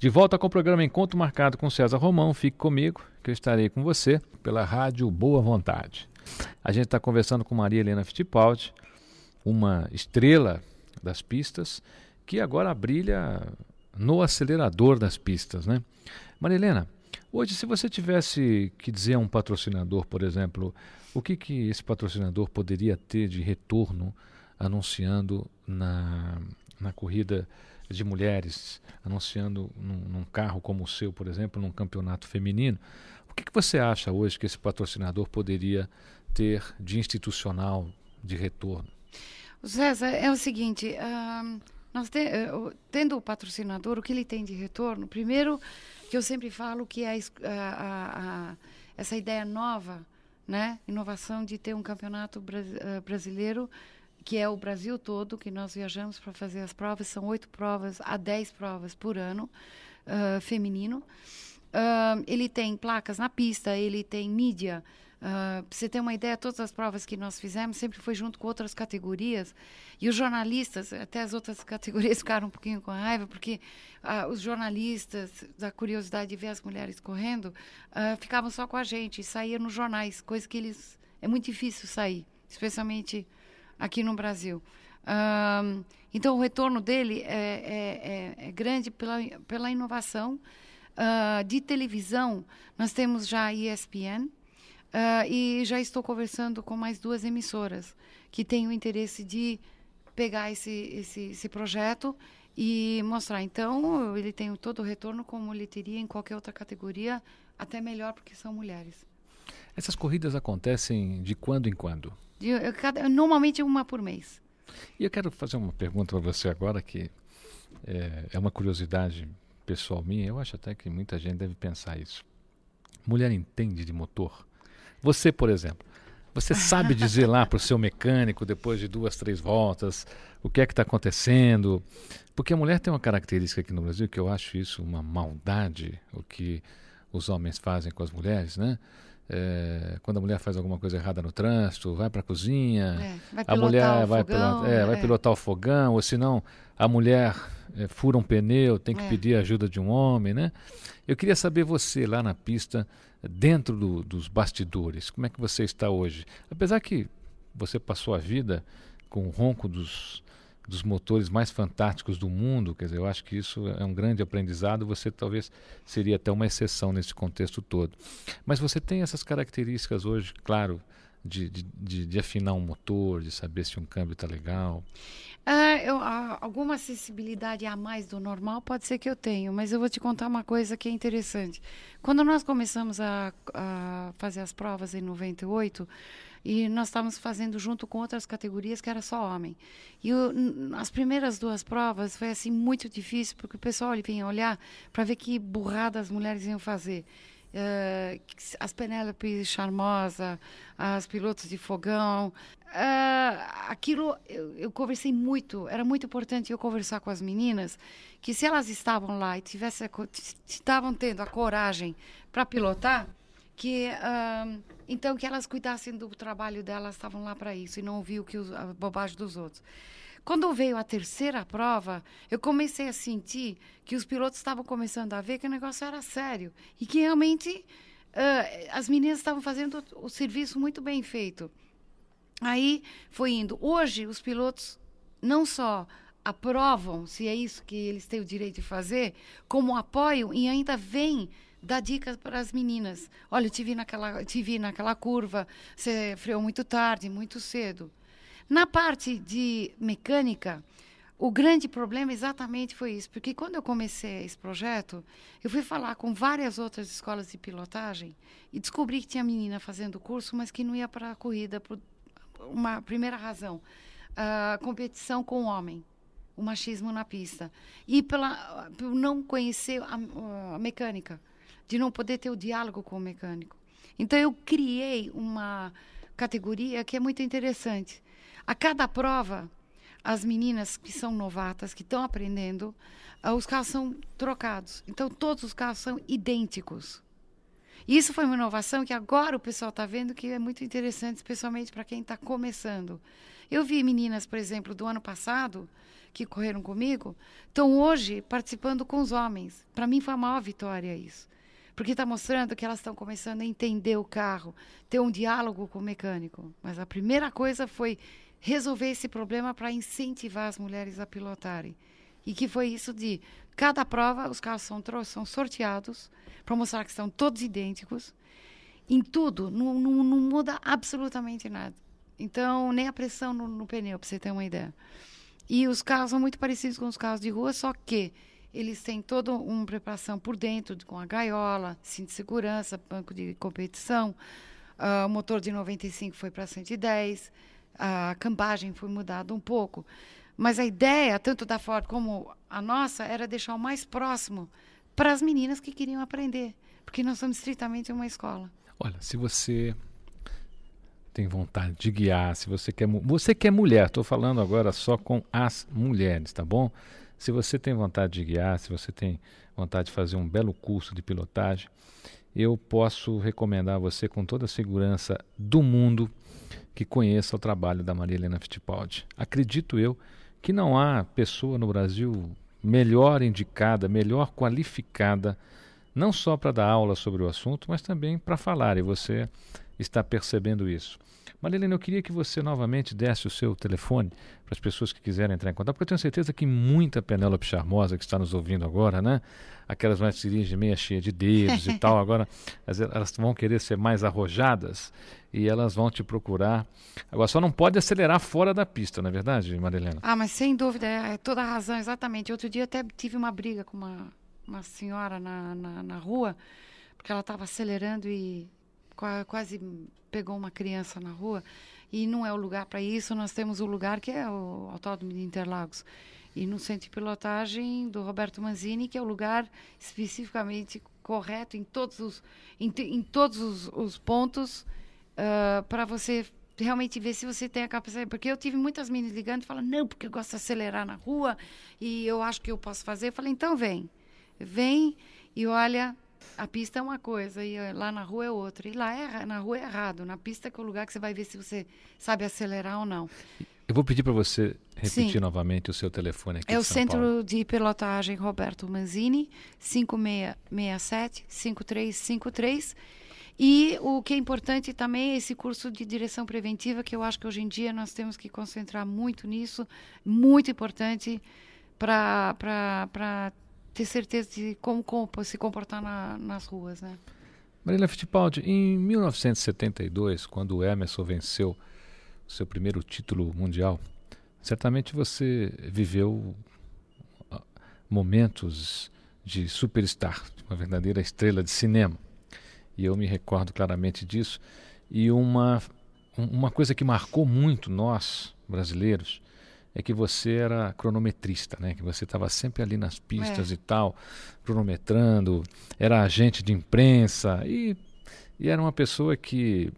De volta com o programa Encontro Marcado com César Romão. Fique comigo, que eu estarei com você pela Rádio Boa Vontade. A gente está conversando com Maria Helena Fittipaldi, uma estrela das pistas, que agora brilha no acelerador das pistas, né? Maria Helena, hoje se você tivesse que dizer a um patrocinador, por exemplo, o que, que esse patrocinador poderia ter de retorno anunciando na, na corrida de mulheres, anunciando num, num, carro como o seu, por exemplo, num campeonato feminino, o que, que você acha hoje que esse patrocinador poderia ter de institucional de retorno? César, é o seguinte, uh, nós te, uh, tendo o patrocinador, o que ele tem de retorno? Primeiro, que eu sempre falo que é a, a, essa ideia nova, né, inovação de ter um campeonato uh, brasileiro que é o Brasil todo, que nós viajamos para fazer as provas, são oito provas a dez provas por ano, uh, feminino. Uh, ele tem placas na pista, ele tem mídia. Uh, para você ter uma ideia, todas as provas que nós fizemos sempre foi junto com outras categorias. E os jornalistas, até as outras categorias ficaram um pouquinho com raiva, porque uh, os jornalistas, da curiosidade de ver as mulheres correndo, uh, ficavam só com a gente saíam nos jornais, coisa que eles. É muito difícil sair, especialmente aqui no Brasil. Um, então, o retorno dele é, é, é, é grande pela, pela inovação. Uh, de televisão, nós temos já a ESPN uh, e já estou conversando com mais duas emissoras que têm o interesse de pegar esse, esse, esse projeto e mostrar. Então, ele tem todo o retorno como ele teria em qualquer outra categoria, até melhor porque são mulheres. Essas corridas acontecem de quando em quando? De, cada, normalmente uma por mês. E eu quero fazer uma pergunta para você agora que é, é, uma curiosidade pessoal minha. Eu acho até que muita gente deve pensar isso. Mulher entende de motor? Você, por exemplo, você sabe dizer lá para o seu mecânico depois de duas, três voltas o que é que está acontecendo? Porque a mulher tem uma característica aqui no Brasil que eu acho isso uma maldade, o que os homens fazem com as mulheres, né? É, quando a mulher faz alguma coisa errada no trânsito, vai para a cozinha, é, a mulher vai, fogão, pilota, é, vai é. pilotar o fogão, ou senão a mulher fura um pneu, tem que pedir ajuda de um homem, né? Eu queria saber você lá na pista, dentro do, dos bastidores, como é que você está hoje? Apesar que você passou a vida com o ronco dos, dos motores mais fantásticos do mundo. Quer dizer, eu acho que isso é um grande aprendizado. Você talvez seria até uma exceção nesse contexto todo. Mas você tem essas características hoje, claro, de, de, de, afinar um motor, de saber se um câmbio está legal. Ah, eu, alguma acessibilidade a mais do normal pode ser que eu tenho, mas eu vou te contar uma coisa que é interessante. Quando nós começamos a, a fazer as provas em 98, e nós estávamos fazendo junto com outras categorias que era só homem. E o, as primeiras duas provas foi assim muito difícil porque o pessoal vinha olhar para ver que burrada as mulheres iam fazer. Uh, as Penélope Charmosa, as pilotos de fogão. Uh, aquilo eu, eu, conversei muito, era muito importante eu conversar com as meninas que se elas estavam lá e tivesse, estavam tendo a coragem para pilotar, que uh, então que elas cuidassem do trabalho delas, estavam lá para isso e não ouviam que os, a bobagem dos outros. Quando veio a terceira prova, eu comecei a sentir que os pilotos estavam começando a ver que o negócio era sério e que realmente uh, as meninas estavam fazendo o, serviço muito bem feito. Aí foi indo. Hoje, os pilotos não só aprovam se é isso que eles têm o direito de fazer, como apoiam e ainda vêm dar dicas para as meninas. Olha, eu te vi naquela, te vi naquela curva, você freou muito tarde, muito cedo. Na parte de mecânica, o grande problema exatamente foi isso, porque quando eu comecei esse projeto, eu fui falar com várias outras escolas de pilotagem e descobri que tinha menina fazendo curso, mas que não ia para a corrida por uma primeira razão, a competição com o homem o machismo na pista. E pela, por não conhecer a, a, mecânica de não poder ter o diálogo com o mecânico. Então eu criei uma categoria que é muito interessante. A cada prova, as meninas que são novatas, que estão aprendendo, uh, os carros são trocados. Então todos os carros são idênticos. Isso foi uma inovação que agora o pessoal está vendo que é muito interessante, especialmente para quem está começando. Eu vi meninas, por exemplo, do ano passado, que correram comigo estão hoje participando com os homens. Para mim foi a maior vitória isso. Porque está mostrando que elas estão começando a entender o carro, ter um diálogo com o mecânico. Mas a primeira coisa foi resolver esse problema para incentivar as mulheres a pilotarem. E que foi isso de cada prova, os carros são, são sorteados para mostrar que são todos idênticos. Em tudo, não, não, não muda absolutamente nada. Então, nem a pressão no, no pneu, para você ter uma ideia. E os carros são muito parecidos com os carros de rua, só que eles têm toda uma preparação por dentro, com a gaiola, cinto de segurança, banco de competição. Uh, o motor de 95 foi para 110, a cambagem foi mudada um pouco. Mas a ideia, tanto da Ford como a nossa, era deixar o mais próximo para as meninas que queriam aprender, porque nós somos estritamente uma escola. Olha, se você tem vontade de guiar, se você quer, você quer mulher, estou falando agora só com as mulheres, tá bom? Se você tem vontade de guiar, se você tem vontade de fazer um belo curso de pilotagem, eu posso recomendar a você com toda a segurança do mundo que conheça o trabalho da Maria Helena Fittipaldi. Acredito eu que não há pessoa no Brasil melhor indicada, melhor qualificada, não só para dar aula sobre o assunto, mas também para falar, e você está percebendo isso. Marilene, eu queria que você novamente desse o seu telefone para as pessoas que quiserem entrar em contato, porque eu tenho certeza que muita Penélope Charmosa que está nos ouvindo agora, né? Aquelas mais de meia cheia de dedos e tal, agora elas vão querer ser mais arrojadas e elas vão te procurar. Agora, só não pode acelerar fora da pista, não é verdade, Marilena? Ah, mas sem dúvida, é, é toda a razão, exatamente. Outro dia até tive uma briga com uma, uma senhora na, na, na rua, porque ela estava acelerando e quase pegou uma criança na rua e não é o lugar para isso. Nós temos o lugar que é o Autódromo de Interlagos e no centro de pilotagem do Roberto Manzini, que é o lugar especificamente correto em todos os, em, em todos os, os pontos uh, para você realmente ver se você tem a capacidade. Porque eu tive muitas meninas ligando e falando, não, porque eu gosto de acelerar na rua e eu acho que eu posso fazer. Eu falei, então vem. Vem e olha, a pista é uma coisa e eh, lá na rua é outra. E lá é, na rua é errado. Na pista é, é o lugar que você vai ver se você sabe acelerar ou não. Eu vou pedir para você repetir Sim. novamente o seu telefone aqui. É o Centro Paulo. de Pilotagem Roberto Manzini, 5667-5353. E o que é importante também é esse curso de direção preventiva, que eu acho que hoje em dia nós temos que concentrar muito nisso, muito importante para ter certeza de como, se comportar na, nas ruas, né? Marília Fittipaldi, em 1972, quando o Emerson venceu o seu primeiro título mundial, certamente você viveu ah, momentos de superstar, uma verdadeira estrela de cinema. E eu me recordo claramente disso. E uma, uma coisa que marcou muito nós, brasileiros, é que você era cronometrista, né? Que você estava sempre ali nas pistas é. e tal, cronometrando, era agente de imprensa e, e era uma pessoa que,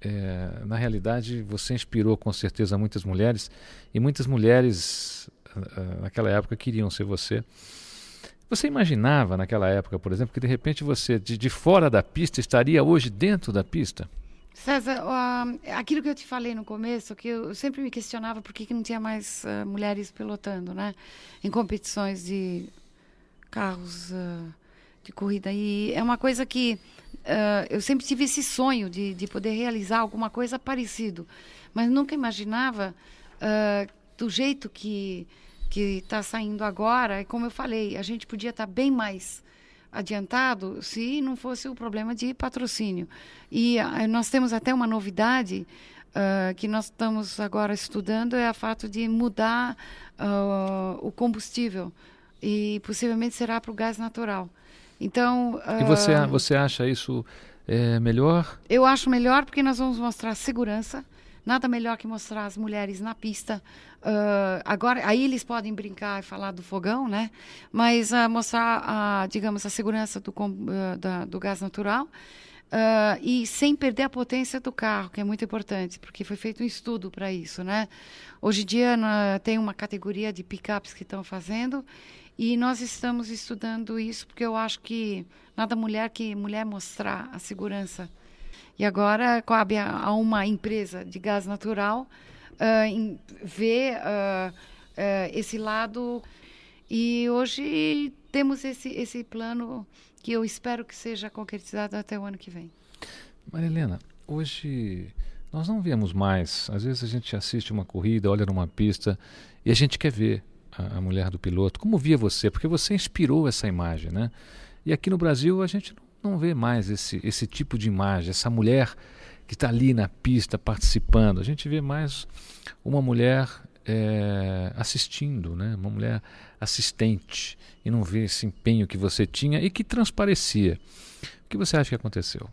é, na realidade, você inspirou com certeza muitas mulheres e muitas mulheres uh, naquela época queriam ser você. Você imaginava naquela época, por exemplo, que de repente você de, de fora da pista estaria hoje dentro da pista? César, uh, aquilo que eu te falei no começo, que eu sempre me questionava por que, que não tinha mais uh, mulheres pilotando, né? Em competições de carros uh, de corrida. E é uma coisa que eu sempre tive esse sonho de, de poder realizar alguma coisa parecido, mas nunca imaginava do jeito que que está saindo agora. E como eu falei, a gente podia estar tá bem mais adiantado se não fosse o problema de patrocínio. E uh, nós temos até uma novidade uh, que nós estamos agora estudando, é o fato de mudar uh, o combustível e possivelmente será para o gás natural. Então, e você, você acha isso é, melhor? Eu acho melhor porque nós vamos mostrar segurança, Nada melhor que mostrar as mulheres na pista. Uh, agora, aí eles podem brincar e falar do fogão, né? Mas uh, mostrar, a, digamos, a segurança do, uh, da, do gás natural. E sem perder a potência do carro, que é muito importante, porque foi feito um estudo para isso, né? Hoje em dia tem uma categoria de pickups que estão fazendo e nós estamos estudando isso porque eu acho que nada mulher que mulher mostrar a segurança e agora cabe a, a uma empresa de gás natural uh, em, ver uh, é, esse lado. E hoje temos esse, esse plano que eu espero que seja concretizado até o ano que vem. Maria Helena, hoje nós não vemos mais. Às vezes a gente assiste uma corrida, olha numa pista e a gente quer ver a, a mulher do piloto. Como via você? Porque você inspirou essa imagem, né? E aqui no Brasil a gente não vê mais esse, esse tipo de imagem, essa mulher que está ali na pista participando. A gente vê mais uma mulher é, assistindo, né? uma mulher assistente, e não vê esse empenho que você tinha e que transparecia. O que você acha que aconteceu?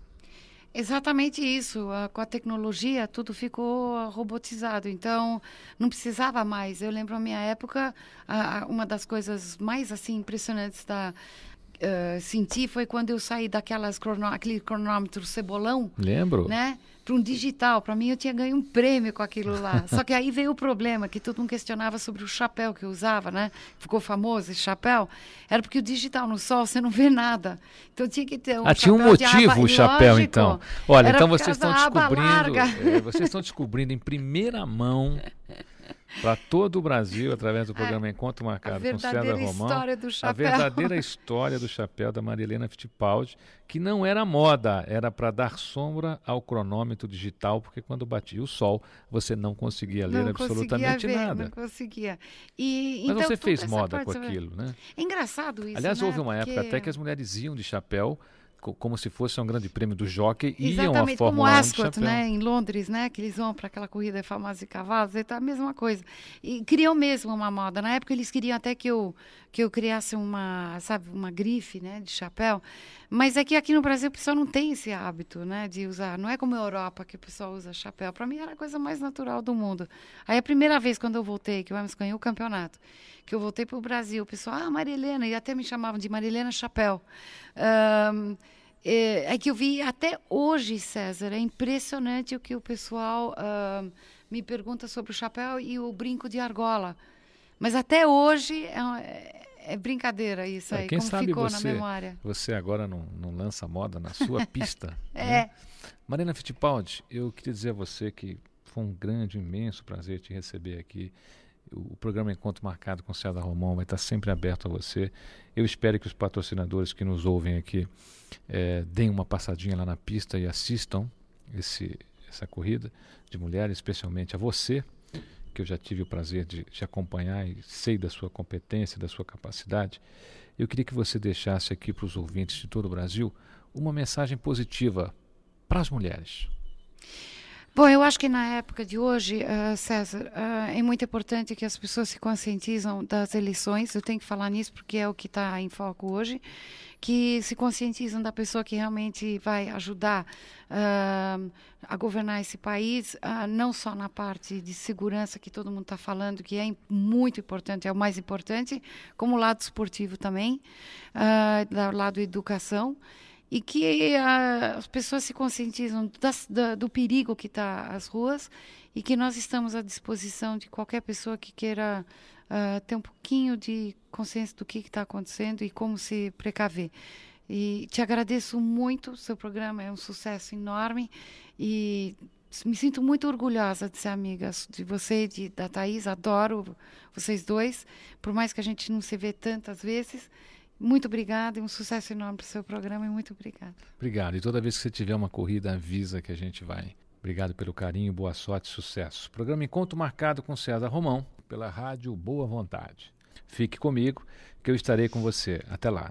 Exatamente isso. com a tecnologia, tudo ficou robotizado. Então, não precisava mais. Eu lembro a minha época, uma das coisas mais assim impressionantes da uh, senti foi quando eu saí daquelas crono, aquele cronômetro cebolão. Lembro. Né? Para um digital. Para mim, eu tinha ganho um prêmio com aquilo lá. Só que aí veio o problema, que todo mundo questionava sobre o chapéu que eu usava, né? Ficou famoso esse chapéu. Era porque o digital no sol, você não vê nada. Então tinha que ter um Ah, tinha um motivo o chapéu, lógico, então. Olha, então vocês estão descobrindo... É, vocês estão descobrindo em primeira mão para todo o Brasil, através do programa Encontro Marcado com César Romão. A verdadeira história do chapéu da Maria Helena Fittipaldi, que não era moda, era para dar sombra ao cronômetro digital, porque quando batia o sol, você não conseguia ler não absolutamente conseguia ver, nada. Não conseguia. E, Mas então, você fez moda com aquilo, né? É engraçado isso. Aliás, né? houve uma porque... época até que as mulheres iam de chapéu como se fosse um grande prêmio do jockey iam Exatamente, a Fórmula como 1 Ascot, né, em Londres, né, que eles vão para aquela corrida famosa de cavalos, é a mesma coisa. E criam mesmo uma moda. Na época eles queriam até que eu que eu criasse uma, sabe, uma grife, né, de chapéu. Mas é que aqui no Brasil o pessoal não tem esse hábito, né, de usar. Não é como a Europa que o pessoal usa chapéu. Para mim era a coisa mais natural do mundo. Aí a primeira vez quando eu voltei, que o Hermes ganhou o campeonato, que eu voltei para o Brasil, o pessoal, ah, Maria Helena, e até me chamavam de Maria Helena Chapéu. Um, é, é, que eu vi até hoje, César, é impressionante o que o pessoal me pergunta sobre o chapéu e o brinco de argola. Mas até hoje é, é brincadeira isso é, aí, quem como sabe ficou você, na memória. Você agora não, não lança moda na sua pista. é. Né? Marina Fittipaldi, eu queria dizer a você que foi um grande, imenso prazer te receber aqui. O programa Encontro Marcado com César Romão vai estar sempre aberto a você. Eu espero que os patrocinadores que nos ouvem aqui é, deem uma passadinha lá na pista e assistam esse, essa corrida de mulheres, especialmente a você, que eu já tive o prazer de te acompanhar e sei da sua competência, da sua capacidade. Eu queria que você deixasse aqui para os ouvintes de todo o Brasil uma mensagem positiva para as mulheres. Bom, eu acho que na época de hoje, uh, César, uh, é muito importante que as pessoas se conscientizam das eleições. Eu tenho que falar nisso porque é o que está em foco hoje. Que se conscientizam da pessoa que realmente vai ajudar uh, a governar esse país, não só na parte de segurança que todo mundo está falando, que é muito importante, é o mais importante, como o lado esportivo também, do lado educação e que a, as pessoas se conscientizam das, da, do perigo que está as ruas e que nós estamos à disposição de qualquer pessoa que queira uh, ter um pouquinho de consciência do que está acontecendo e como se precaver. E te agradeço muito, seu programa é um sucesso enorme e me sinto muito orgulhosa de ser amiga de você e de, da Thaís, adoro vocês dois, por mais que a gente não se vê tantas vezes. Muito obrigada e um sucesso enorme para o seu programa e muito obrigada. Obrigado. E toda vez que você tiver uma corrida, avisa que a gente vai. Obrigado pelo carinho, boa sorte e sucesso. Programa Encontro marcado com César Romão, pela Rádio Boa Vontade. Fique comigo, que eu estarei com você. Até lá.